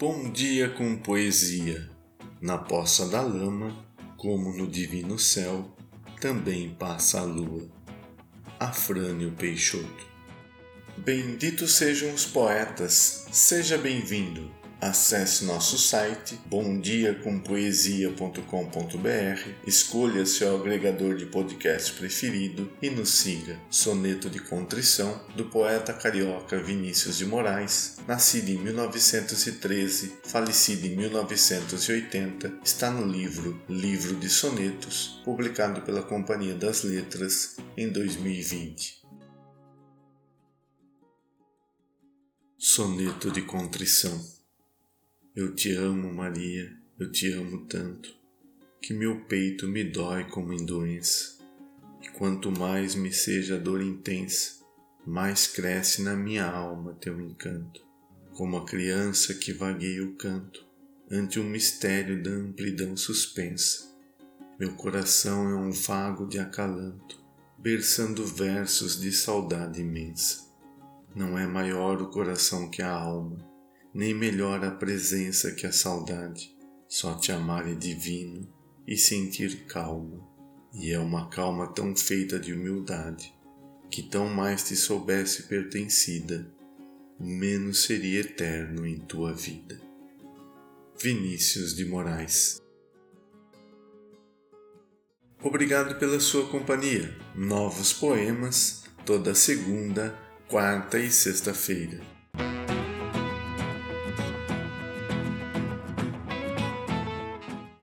Bom dia com poesia. Na poça da lama, como no divino céu, também passa a lua. Afrânio Peixoto. Benditos sejam os poetas, seja bem-vindo. Acesse nosso site bomdiacompoesia.com.br, escolha seu agregador de podcast preferido e nos siga. Soneto de Contrição, do poeta carioca Vinícius de Moraes, nascido em 1913, falecido em 1980, está no livro Livro de Sonetos, publicado pela Companhia das Letras em 2020. Soneto de Contrição eu te amo, Maria, eu te amo tanto, que meu peito me dói como em doença. E quanto mais me seja a dor intensa, mais cresce na minha alma teu encanto, como a criança que vagueia o canto ante um mistério da amplidão suspensa. Meu coração é um vago de acalanto, berçando versos de saudade imensa. Não é maior o coração que a alma, nem melhor a presença que a saudade. Só te amar é divino e sentir calma, e é uma calma tão feita de humildade, que tão mais te soubesse pertencida, menos seria eterno em tua vida. Vinícius de Moraes Obrigado pela sua companhia. Novos poemas toda segunda, quarta e sexta-feira.